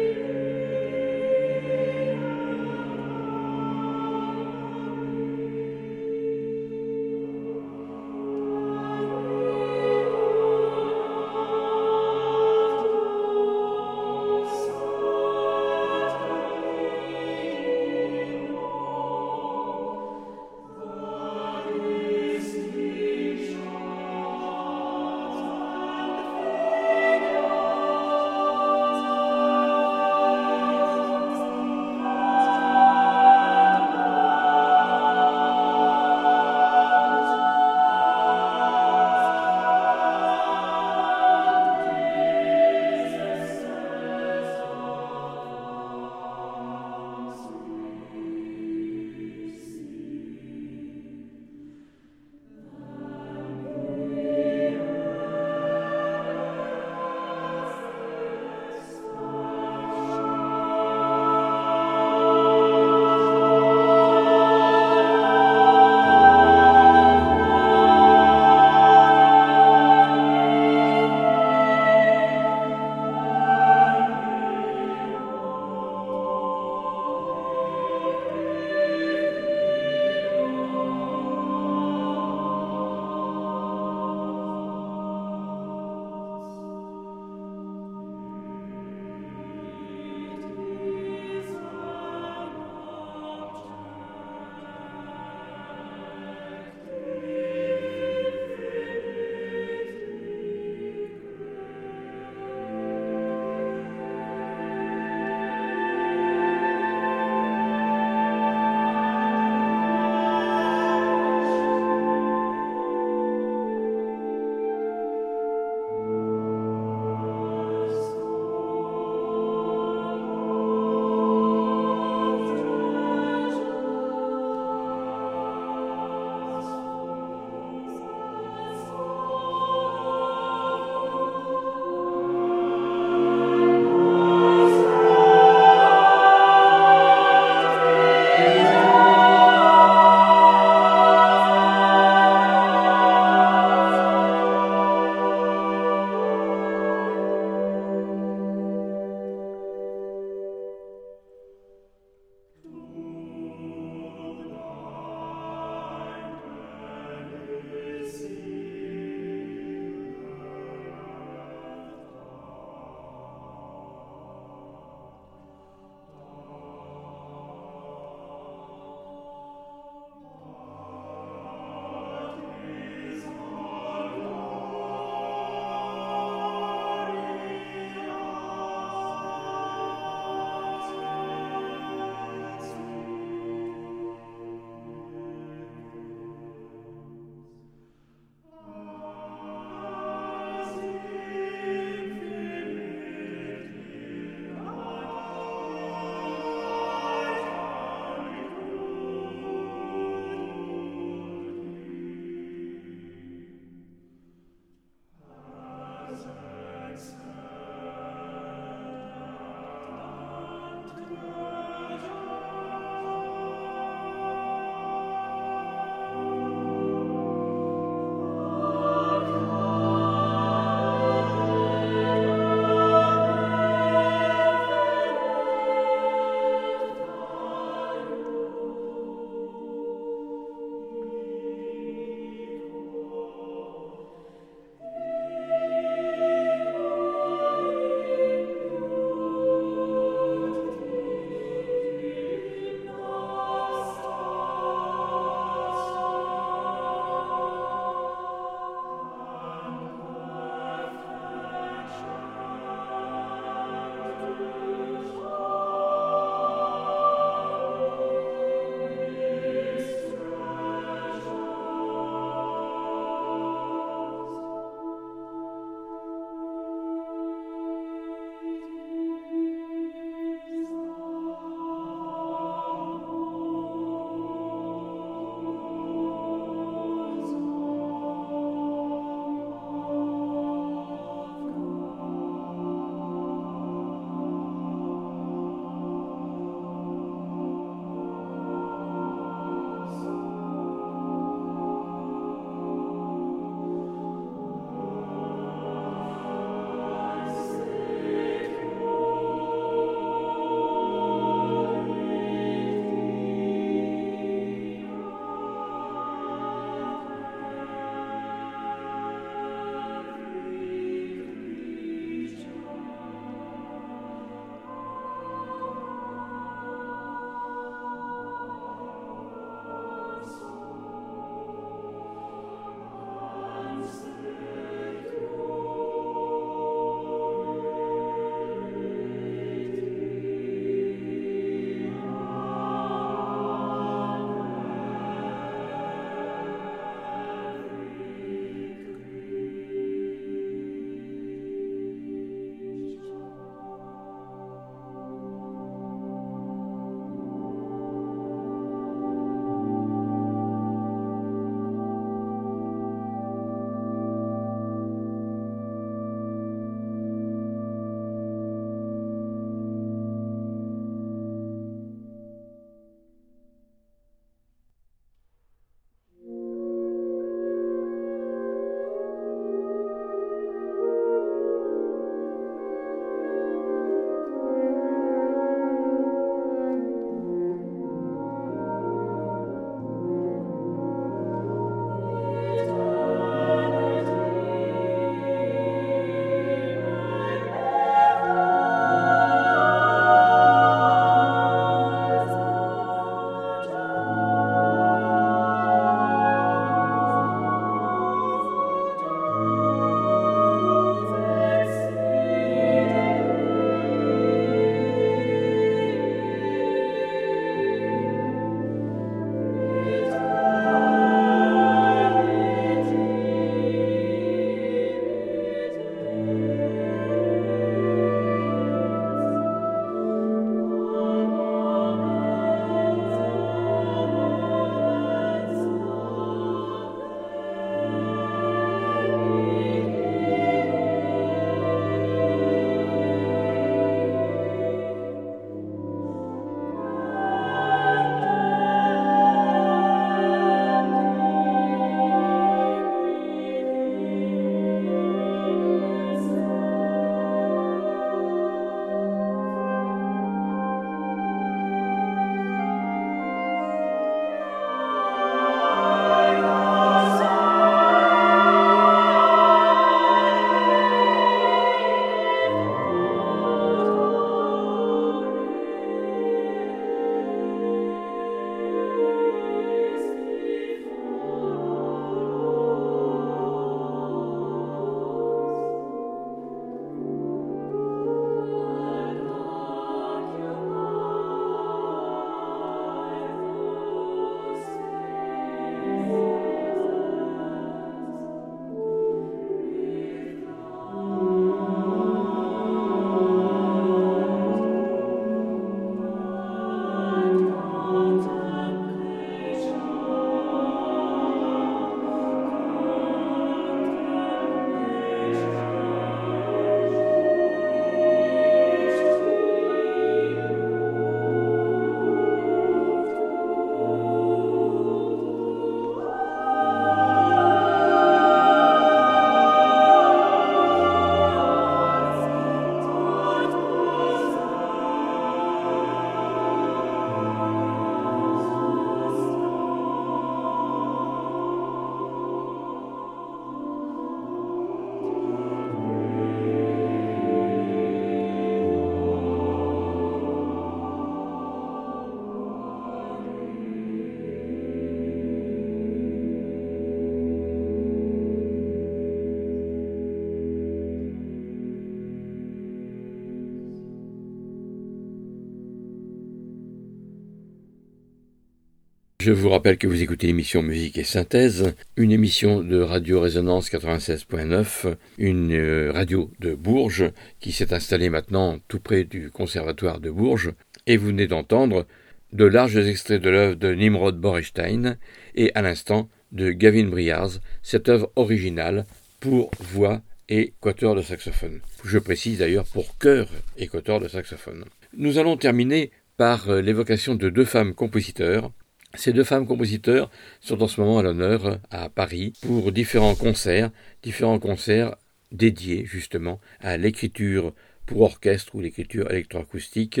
Je vous rappelle que vous écoutez l'émission Musique et Synthèse, une émission de Radio Résonance 96.9, une euh, radio de Bourges qui s'est installée maintenant tout près du Conservatoire de Bourges. Et vous venez d'entendre de larges extraits de l'œuvre de Nimrod Borestein et à l'instant de Gavin Briars, cette œuvre originale pour voix et quatuor de saxophone. Je précise d'ailleurs pour chœur et quatuor de saxophone. Nous allons terminer par euh, l'évocation de deux femmes compositeurs ces deux femmes compositeurs sont en ce moment à l'honneur à Paris pour différents concerts, différents concerts dédiés justement à l'écriture pour orchestre ou l'écriture électroacoustique.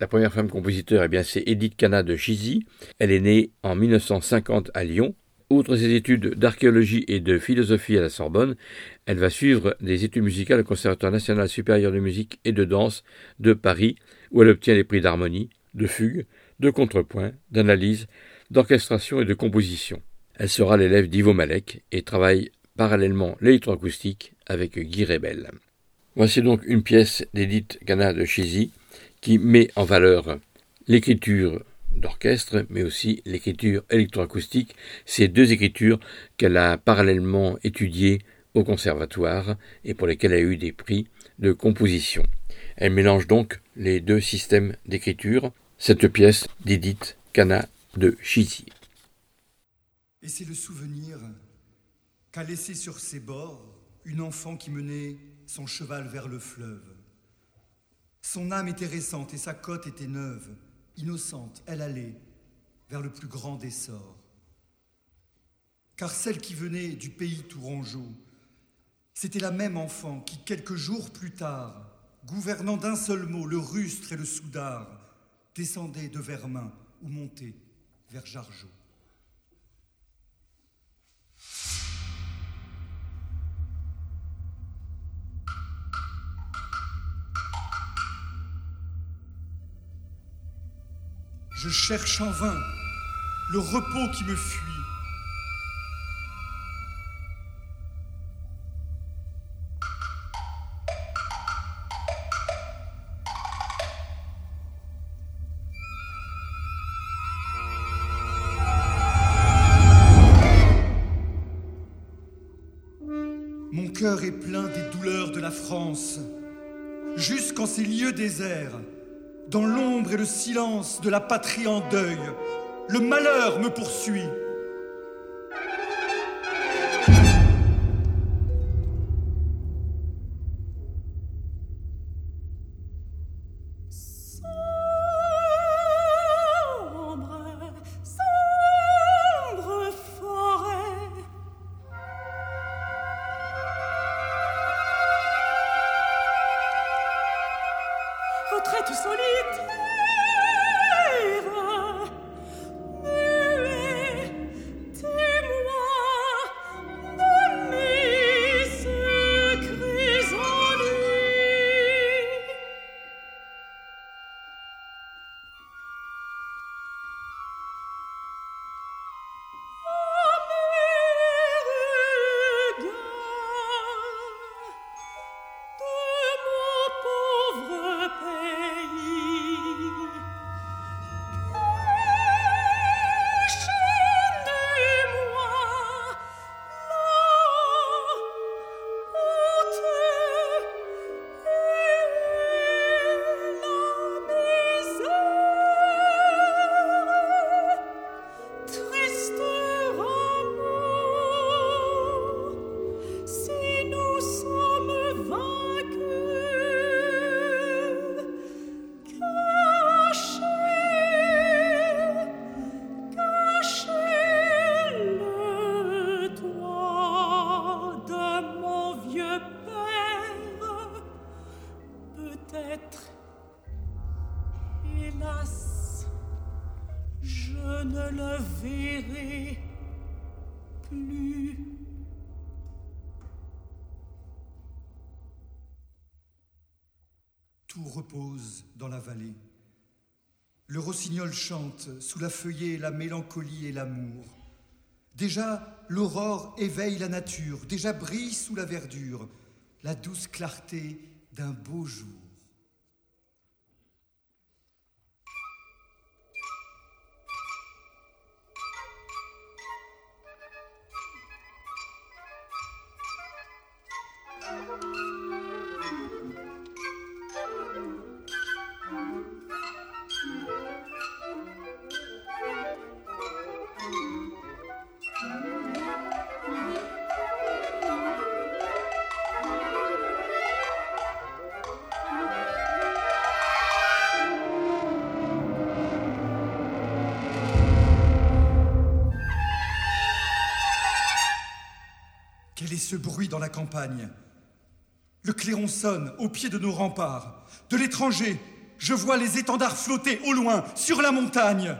La première femme compositeur, eh bien, c'est Edith Cana de Chizy. Elle est née en 1950 à Lyon. Outre ses études d'archéologie et de philosophie à la Sorbonne, elle va suivre des études musicales au Conservatoire national supérieur de musique et de danse de Paris, où elle obtient les prix d'harmonie, de fugue, de contrepoint, d'analyse, d'orchestration et de composition. Elle sera l'élève d'Ivo Malek et travaille parallèlement l'électroacoustique avec Guy Rebel. Voici donc une pièce d'Edith Cana de Chizy qui met en valeur l'écriture d'orchestre, mais aussi l'écriture électroacoustique, ces deux écritures qu'elle a parallèlement étudiées au conservatoire et pour lesquelles elle a eu des prix de composition. Elle mélange donc les deux systèmes d'écriture, cette pièce d'Edith Cana de Chizy. Et c'est le souvenir qu'a laissé sur ses bords une enfant qui menait son cheval vers le fleuve. Son âme était récente et sa côte était neuve, innocente, elle allait vers le plus grand des. Car celle qui venait du pays tourangeau, c'était la même enfant qui, quelques jours plus tard, gouvernant d'un seul mot le rustre et le soudard, descendait de Vermin ou montait vers Jargeau. Je cherche en vain le repos qui me fuit. France, jusqu'en ces lieux déserts dans l'ombre et le silence de la patrie en deuil, le malheur me poursuit. Chante sous la feuillée la mélancolie et l'amour. Déjà l'aurore éveille la nature, déjà brille sous la verdure la douce clarté d'un beau jour. Le clairon sonne au pied de nos remparts. De l'étranger, je vois les étendards flotter au loin sur la montagne.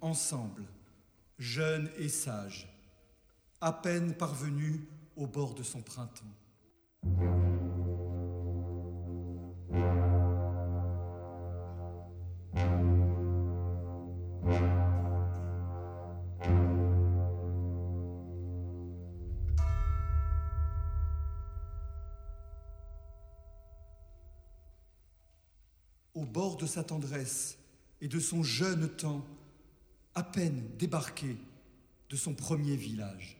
Ensemble, jeune et sage, à peine parvenu au bord de son printemps. Au bord de sa tendresse, et de son jeune temps, à peine débarqué de son premier village.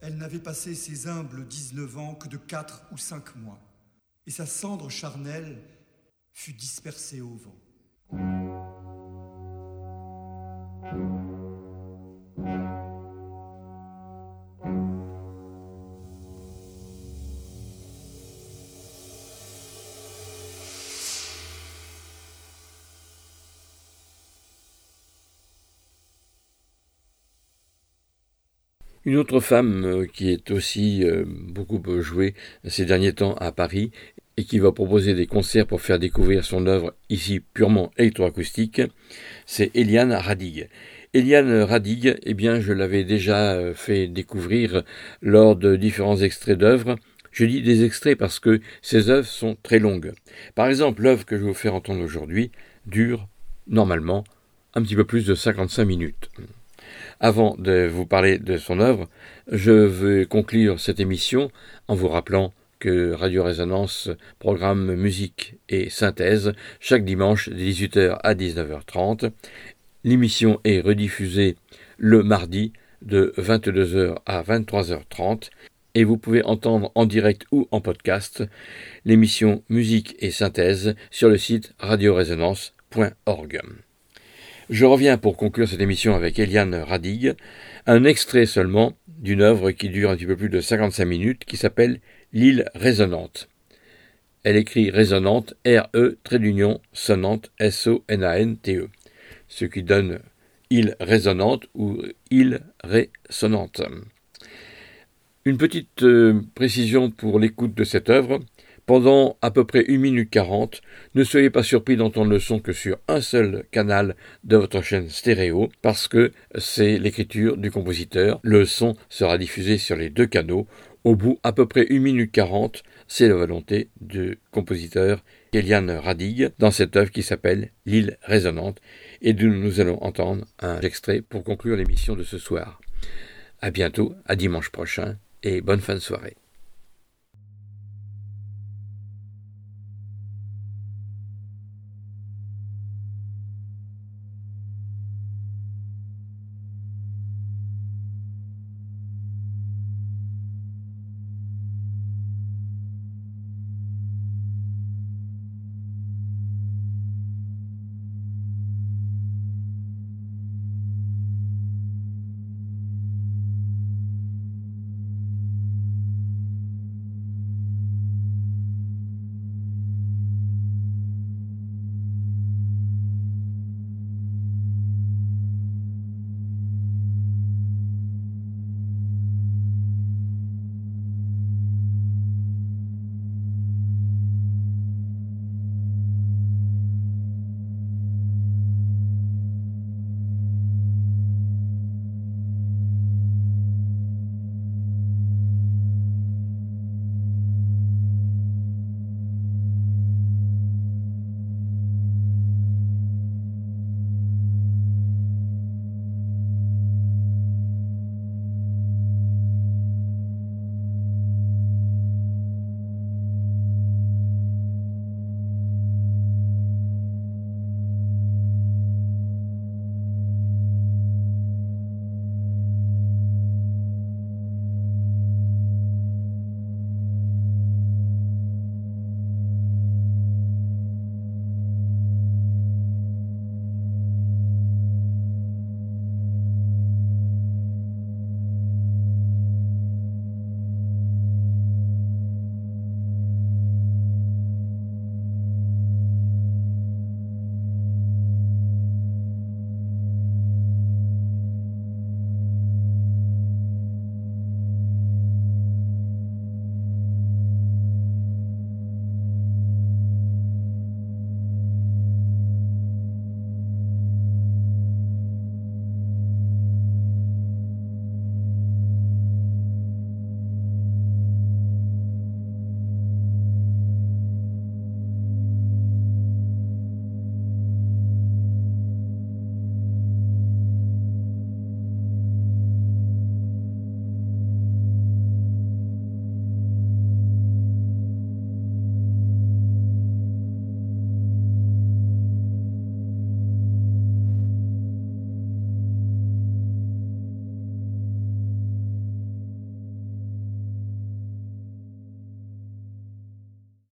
Elle n'avait passé ses humbles 19 ans que de quatre ou cinq mois et sa cendre charnelle fut dispersée au vent. Une autre femme euh, qui est aussi euh, beaucoup jouée ces derniers temps à Paris et qui va proposer des concerts pour faire découvrir son œuvre ici purement électroacoustique, c'est Eliane Radig. Eliane Radig, eh bien, je l'avais déjà euh, fait découvrir lors de différents extraits d'œuvres. Je dis des extraits parce que ces œuvres sont très longues. Par exemple, l'œuvre que je vais vous faire entendre aujourd'hui dure normalement un petit peu plus de 55 minutes. Avant de vous parler de son œuvre, je veux conclure cette émission en vous rappelant que Radio Résonance programme musique et synthèse chaque dimanche de 18h à 19h30. L'émission est rediffusée le mardi de 22h à 23h30 et vous pouvez entendre en direct ou en podcast l'émission Musique et synthèse sur le site radioresonance.org. Je reviens pour conclure cette émission avec Eliane Radig, un extrait seulement d'une œuvre qui dure un petit peu plus de 55 minutes qui s'appelle L'île résonante. Elle écrit résonante, R-E, trait d'union, sonnante, S-O-N-A-N-T-E, ce qui donne île résonante ou île résonante. Une petite euh, précision pour l'écoute de cette œuvre. Pendant à peu près 1 minute 40, ne soyez pas surpris d'entendre le son que sur un seul canal de votre chaîne stéréo, parce que c'est l'écriture du compositeur. Le son sera diffusé sur les deux canaux au bout à peu près 1 minute 40, c'est la volonté du compositeur Eliane Radig dans cette œuvre qui s'appelle L'île résonante et d'où nous allons entendre un extrait pour conclure l'émission de ce soir. À bientôt, à dimanche prochain et bonne fin de soirée.